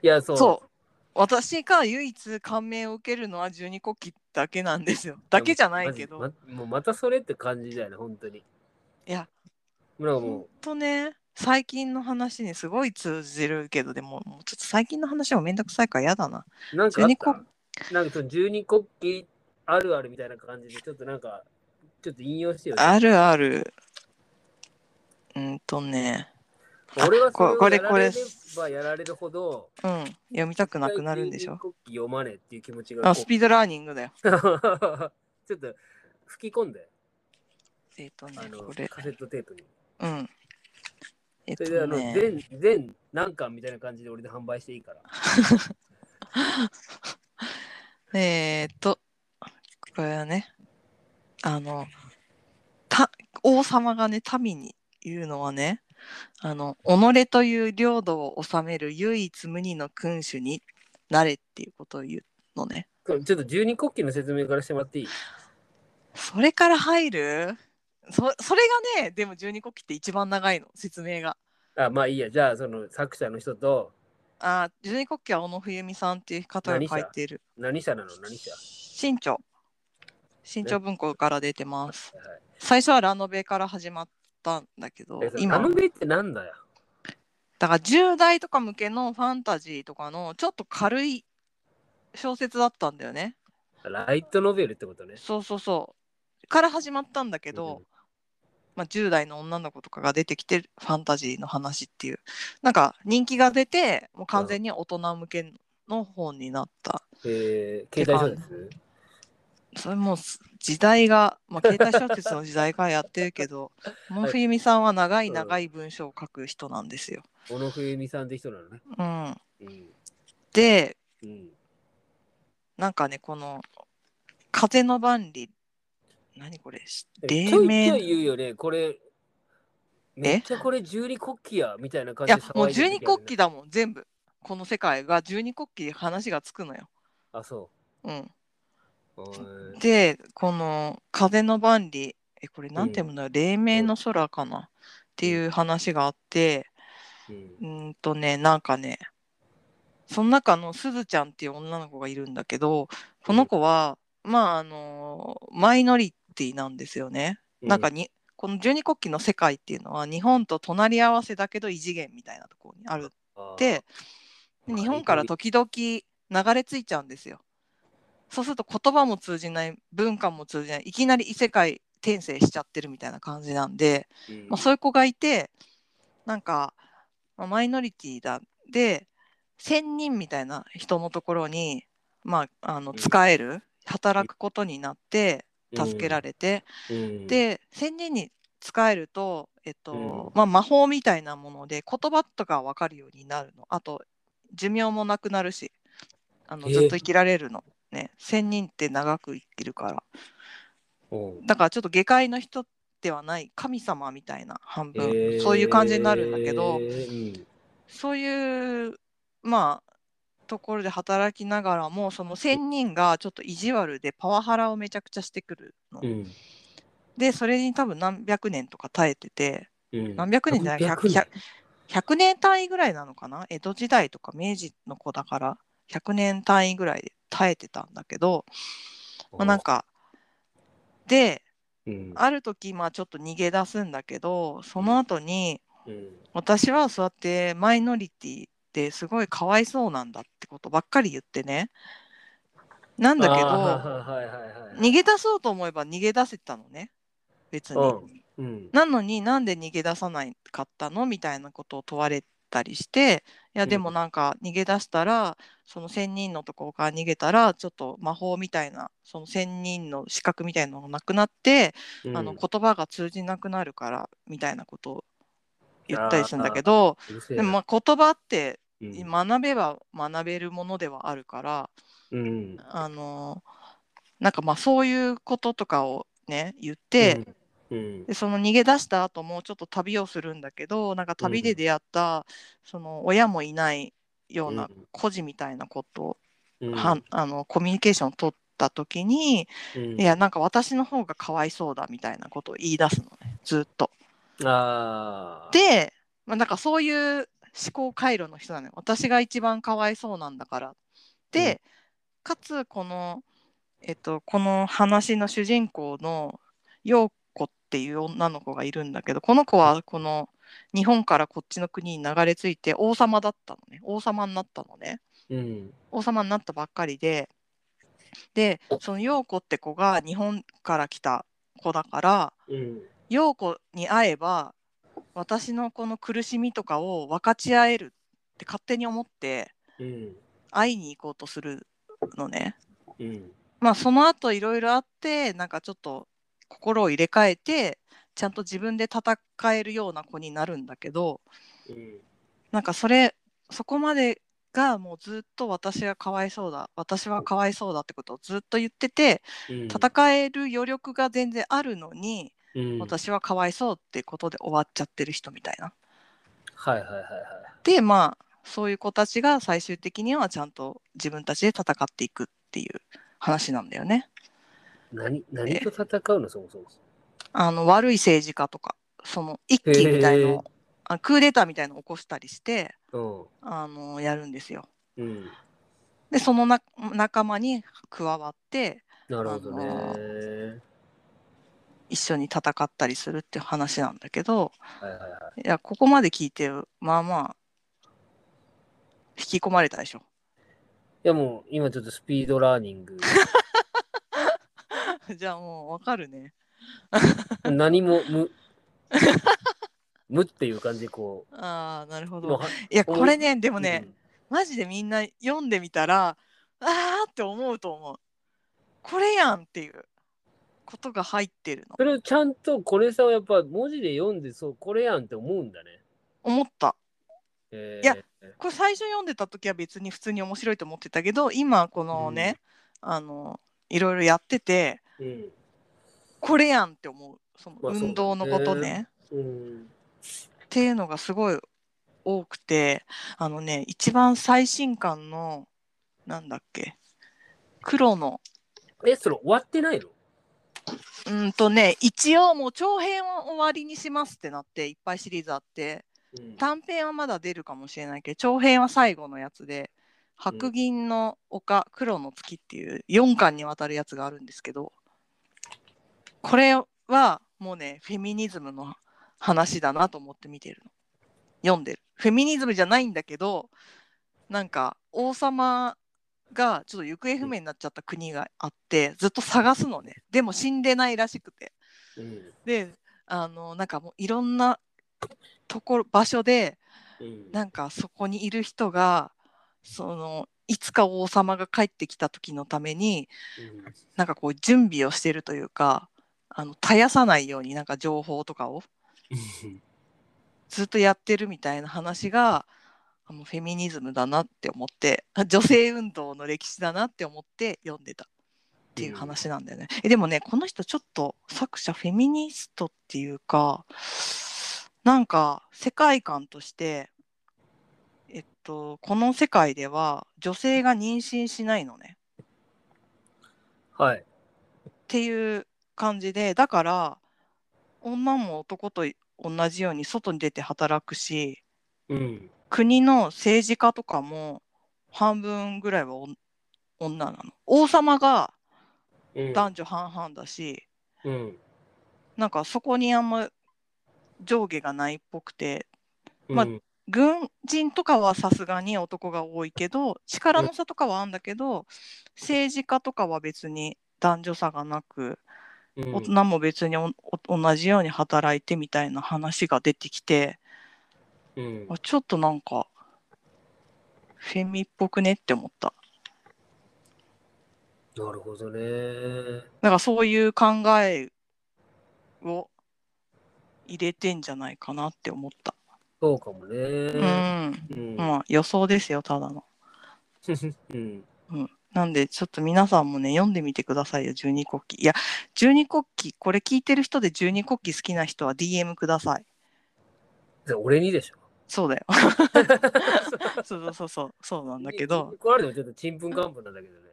いや、そう。そう。私が唯一感銘を受けるのは十二国旗だけなんですよ。だけじゃないけど。マジまもうまたそれって感じだよね、本当に。いや、なんかもほんとね、最近の話にすごい通じるけど、でも、もうちょっと最近の話もめんどくさいから嫌だな。う、なんかあっ12た国なんかその十二国旗あるあるみたいな感じで、ちょっとなんか、ちょっと引用してよ。あるある。うんとね、俺はこれこれやられればやられるほど、うん、読みたくなくなるんでしょ？読まねえっていう気持ちがあ、スピードラーニングだよ。ちょっと吹き込んで、えっ、とねこれ。カセットテープに。うん。えっ、それであの、とね。全、全何巻みたいな感じで俺で販売していいから。えー、っと、これはね、あの、た王様がね、民に言うのはね、あの、己という領土を治める唯一無二の君主になれっていうことを言うのね。ちょっと十二国旗の説明からしてもらっていいそれから入るそそれがね、でも十二国旗って一番長いの、説明が。あ、まあいいや。じゃあ、その作者の人と、あ十二国旗は小野冬美さんっていう方が書いている。何社なの？何社？新潮。新潮文庫から出てます。はい最初はラノベから始まったんだけど今ラノベってなんだよ？だから10代とか向けのファンタジーとかのちょっと軽い小説だったんだよね。ライトノベルってことね。そうそうそう。から始まったんだけど、うんまあ、10代の女の子とかが出てきてファンタジーの話っていうなんか人気が出てもう完全に大人向けの本になった。えー、携帯小説？それも時代が、まあ、携帯小説の時代からやってるけど、小野冬美さんは長い長い文章を書く人なんですよ。小野冬美さんって人なのね。うん、うん。で、うん。なんかね、この風の万里、何これ、黎ちょいちょい明。言うよね、これ、めっちゃこれ十二国旗やみたいな感いやじで、もう十二国旗旗だもん、全部。この世界が十二国旗で話がつくのよ。あ、そう。ん、う。はい。で、この風の万里、え、これなんて読むんだろう、黎明の空かな？っていう話があって、うん。うーんとね、なんかね、その中のすずちゃんっていう女の子がいるんだけど、この子は、まあ、あの、マイノリティなんですよね。なんかに、この十二国旗の世界っていうのは、日本と隣り合わせだけど異次元みたいなところにある。って、で日本から時々流れ着いちゃうんですよ。そうすると言葉も通じない、文化も通じない、いきなり異世界転生しちゃってるみたいな感じなんで、うん。まあ、そういう子がいてなんか、まあマイノリティだで仙人みたいな人のところに、まあ、あのうん。使える、働くことになって助けられて、うん、で仙人に使えると、えっとうん。まあ、魔法みたいなもので言葉とか分かるようになるの。あと寿命もなくなるしあのえ。ーずっと生きられるの、ね。仙人って長く生きるから。う。んだからちょっと下界の人ではない神様みたいな半分、え。ーそういう感じになるんだけど、うん。そういうまあところで働きながらもその仙人がちょっと意地悪でパワハラをめちゃくちゃしてくるの。うん。でそれに多分何百年とか耐えててうん。何百年じゃない何百年。100 100年単位ぐらいなのかな？江戸時代とか明治の子だから。100年単位ぐらいで耐えてたんだけど、まあ、なんかでうん。ある時まあちょっと逃げ出すんだけどその後にうん。私はそうやってマイノリティですごいかわいそうなんだってことばっかり言ってね。なんだけどはいはい逃げ出そうと思えば逃げ出せたのね。別に。うんなのになんで逃げ出さないかったのみたいなことを問われたりしていやうん。でもなんか逃げ出したら、その仙人のところから逃げたらちょっと魔法みたいなその仙人の資格みたいなのがなくなって、うん。あの言葉が通じなくなるからみたいなことを言ったりするんだけどでもまあ言葉ってうん学べば学べるものではあるから、うん。あのなんかまあそういうこととかをね言って、うん。うん。でその逃げ出した後もちょっと旅をするんだけどなんか旅で出会った、その親もいないようなうん。孤児みたいなことを、うん。はあのコミュニケーションを取った時に、うん。いやなんか私の方がかわいそうだみたいなことを言い出すのねずっと。で、まあ、なんかそういう思考回路の人なのよ。私が一番かわいそうなんだから。で、かつこの、えっと、この話の主人公の陽子っていう女の子がいるんだけどこの子はこの日本からこっちの国に流れ着いて王様だったのね。王様になったのね。うん。王様になったばっかりで。でその陽子って子が日本から来た子だからうん。陽子に会えば私のこの苦しみとかを分かち合えるって勝手に思ってうん。会いに行こうとするのね。うん。まあその後いろいろあってなんかちょっと心を入れ替えてちゃんと自分で戦えるような子になるんだけどうん。なんかそれそこまでがもうずっと私がかわいそうだ私はかわいそうだってことをずっと言っててうん。戦える余力が全然あるのにうん。私はかわいそうってことで終わっちゃってる人みたいな。はいはいはいはい。でまあそういう子たちが最終的にはちゃんと自分たちで戦っていくっていう話なんだよね。何何と戦うのそもそも。あの悪い政治家とかその一揆みたいのをあクーデターみたいのを起こしたりしてうん。あのやるんですよ。うん。でそのな仲間に加わってなるほどね一緒に戦ったりするっていう話なんだけどはいはいはいいやここまで聞いてまあまあ引き込まれたでしょ。いやもう今ちょっとスピードラーニング じゃあもうわかるね。何も無 無っていう感じでこああなるほど。いやこれねでもね、マジでみんな読んでみたらあーって思うと思う。これやんっていうことが入ってるの。それをちゃんとこれさはやっぱ文字で読んでそうこれやんって思うんだね。思った。えー、いやこれ最初読んでた時は別に普通に面白いと思ってたけど今このね、あのいろいろやっててうん。これやんって思う。その運動のことね。うん。っていうのがすごい多くてあのね一番最新刊のなんだっけ黒のえそれ終わってないの？うんとね一応もう長編を終わりにしますってなっていっぱいシリーズあってうん。短編はまだ出るかもしれないけど長編は最後のやつで「白銀の丘黒の月」っていう4巻にわたるやつがあるんですけどこれはもうねフェミニズムの話だなと思って見てるの。読んでる。フェミニズムじゃないんだけどなんか王様がちょっと行方不明になっちゃった国があってずっと探すのね。でも死んでないらしくて。うん。であのなんかもういろんなところ場所でうん。なんかそこにいる人がそのいつか王様が帰ってきた時のためにうん。なんかこう準備をしてるというかあの絶やさないようになんか情報とかをずっとやってるみたいな話があのフェミニズムだなって思ってあ 女性運動の歴史だなって思って読んでたっていう話なんだよね。えでもねこの人ちょっと作者フェミニストっていうかなんか世界観としてえっとこの世界では女性が妊娠しないのねはい。っていう感じでだから女も男と同じように外に出て働くしうん。国の政治家とかも半分ぐらいはお女なの王様がうん。男女半々だし、うん。なんかそこにあんま上下がないっぽくてまあうん軍人とかはさすがに男が多いけど力の差とかはあるんだけど、政治家とかは別に男女差がなく、うん大人も別に同じように働いてみたいな話が出てきてうんあちょっとなんかフェミっぽくねって思ったなるほどね。だからそういう考えを入れてんじゃないかなって思った、そうかもね。うんうん。まあ予想ですよただの うん。なんでちょっと皆さんもね読んでみてくださいよ十二国旗いや十二国旗これ聞いてる人で十二国旗好きな人は DM くださいで俺にでしょ。そうだよ そうそうそうそうそうなんだけどこれでもちょっとちんぷんかんぷんなんだけどね。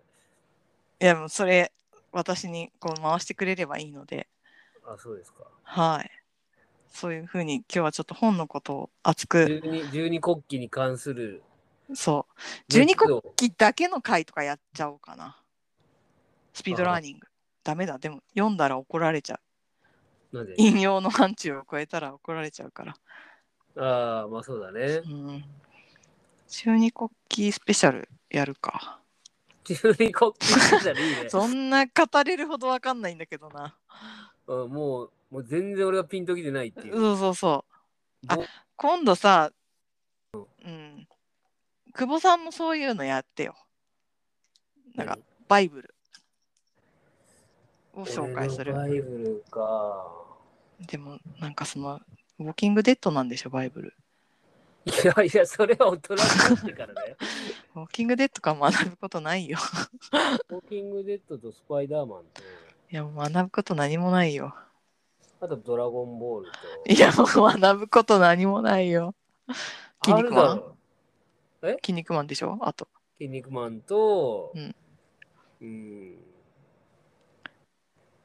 いやもうそれ私にこう回してくれればいいのであ、そうですか。はいそういうふうに今日はちょっと本のことを熱く十二十二国旗に関するそう十二国旗だけの回とかやっちゃおうかなスピードラーニングダメだでも読んだら怒られちゃう引用の範疇を超えたら怒られちゃうからああ、まあそうだねう。ん中二国旗スペシャルやるか。十二国旗じゃいいね。そんな語れるほどわかんないんだけどな。うんもう、もう全然俺がピンときてないっていう。そうそうそう。あぼ今度さ、うん。久保さんもそういうのやってよ。なんか、バイブルを紹介する。俺のバイブルか。でも、なんかその、ウォーキングデッドなんでしょ、バイブル。いやいや、それは大人になってからだよ。ウォーキングデッドから学ぶことないよ。ウォーキングデッドとスパイダーマンと、いや、学ぶこと何もないよ。あとドラゴンボールと。いや、学ぶこと何もないよ。筋肉マン？あるだろ筋肉マンでしょ？あと。筋肉マンと、うん。うん。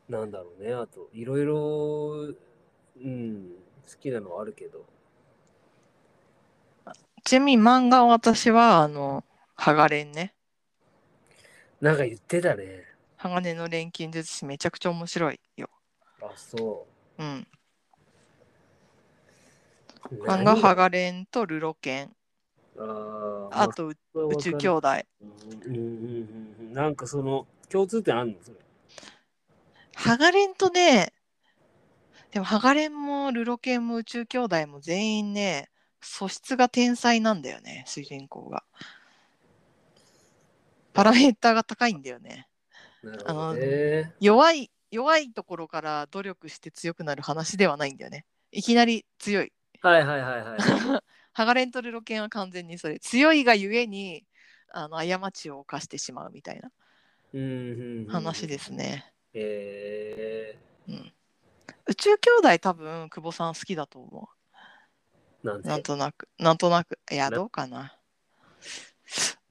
なんだろうね、あと、いろいろ、うん、好きなのはあるけど。ちなみに漫画は私は、あの、ハガレンね。なんか言ってたね。鋼の錬金術師めちゃくちゃ面白いよ。あ、そうん。う。漫画ハガレンとルロケン。あーあと、宇宙兄弟。うんうんうんうんなんかその共通点あるの？それハガレンとね、でもハガレンもルロケンも宇宙兄弟も全員ね、素質が天才なんだよね、主人公が。パラメーターが高いんだよね。なるほどね。弱い弱いところから努力して強くなる話ではないんだよね。いきなり強い。はいはいはいはい。ハガレントルロケンは完全にそれ強いがゆえにあの過ちを犯してしまうみたいな話ですね。えうん、宇宙兄弟多分久保さん好きだと思ー、なんなんとなくなんとなくいやなどうかな。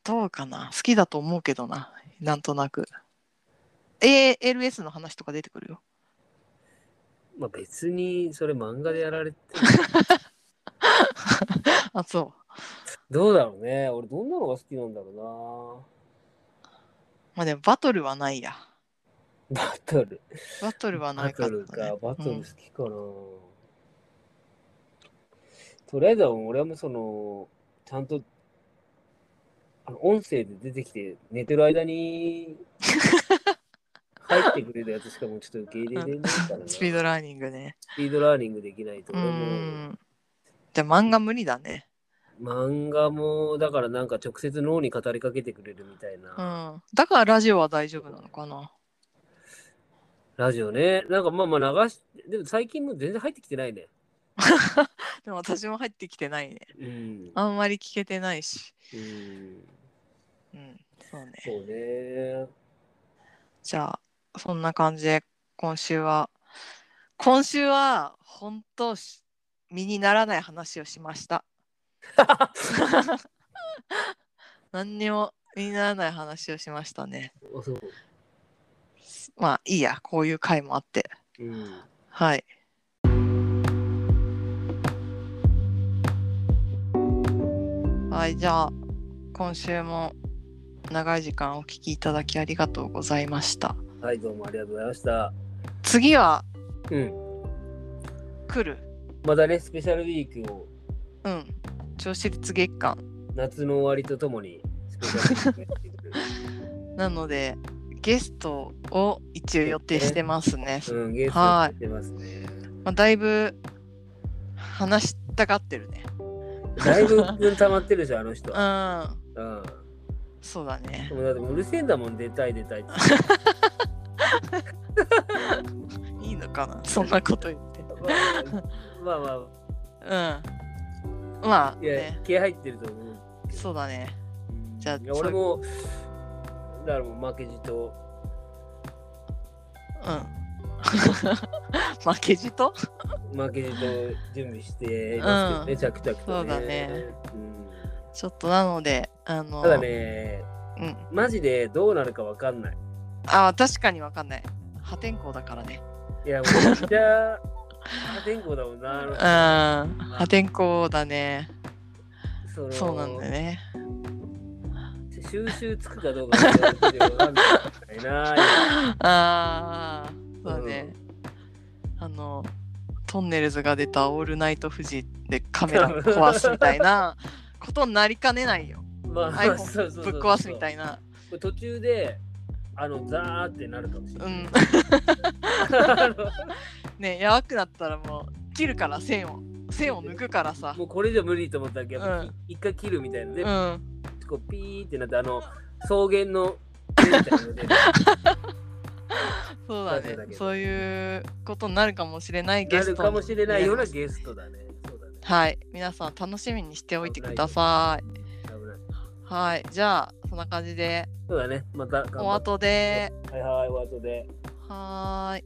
どうかな好きだと思うけどななんとなく。ALS の話とか出てくるよ。まあ別にそれ漫画でやられて あそどうだろうね。俺どんなのが好きなんだろう。まあでもバトルはないや。バトル。バトルはなバいかった、ね。トルか。バトルうん好きかな。とりあえずは俺はもうその、ちゃんと、あの音声で出てきて寝てる間に 入ってくれるやつしかもうちょっと受け入れれないからな。スピードラーニングね。スピードラーニングできないとう俺も。ん。じゃあ漫画無理だね。漫画も、だからなんか直接脳に語りかけてくれるみたいな。うん。だからラジオは大丈夫なのかな。ラジオね。なんかまあまあ流し、でも最近も全然入ってきてないね。でも私も入ってきてないね。うん。あんまり聞けてないし。うん。うん。そうね。そうね。じゃあ、そんな感じで今週は、今週は本当し身にならない話をしました。何にも身にならない話をしましたね。まあいいや、こういう回もあって。うん。はい。はい、じゃあ今週も長い時間お聞きいただきありがとうございました。はい、どうもありがとうございました。次はうん。来る？まだね、スペシャルウィークをうん。銚子立月間。夏の終わりとともに。なのでゲストを一応予定してますね。うん、ゲストやってますね。まあ、だいぶ話したがってるね。だいぶ分溜まってるじゃん、あの人うは。ん。うん。そうだねで。もだってうるせえんだもん、出たい出たいって。いいのかなそんなこと言って。まあまあ、うん。まあいや、ね。気合入ってると思う。そうだね。じゃあ俺も、だからもう負けじと、うん。負けじと？負けじと準備していますけどね、着々と、ね。そうだねうんちょっとなので、あの、ただね、うん。マジでどうなるかわかんない。あ確かにわかんない。破天荒だからね。いや、もうめっちゃ破天荒だもんな。うん。破天荒だね。そうなんだよね。収集つくかどうかわかんないな。ああ、そうだね。あの、トンネルズが出たオールナイトフジでカメラ壊すみたいなことになりかねないよ。まあ、ぶっ壊すみたいな。途中で、あの、ザーってなるかもしれうない。ん。あ のねやばくなったらもう切るから線を。線を抜くからさ。もうこれじゃ無理と思ったら、やっぱうん一回切るみたいな。で、うん。こうピーってなって、あの、草原の、そうだね。そういうことになるかもしれないゲなストるかもしれないようなねゲストだね。そうだね。はい。皆さん楽しみにしておいてください。はい。じゃあ、そんな感じで、そうだね。また頑お。後で。はいはい、お後で。はーい。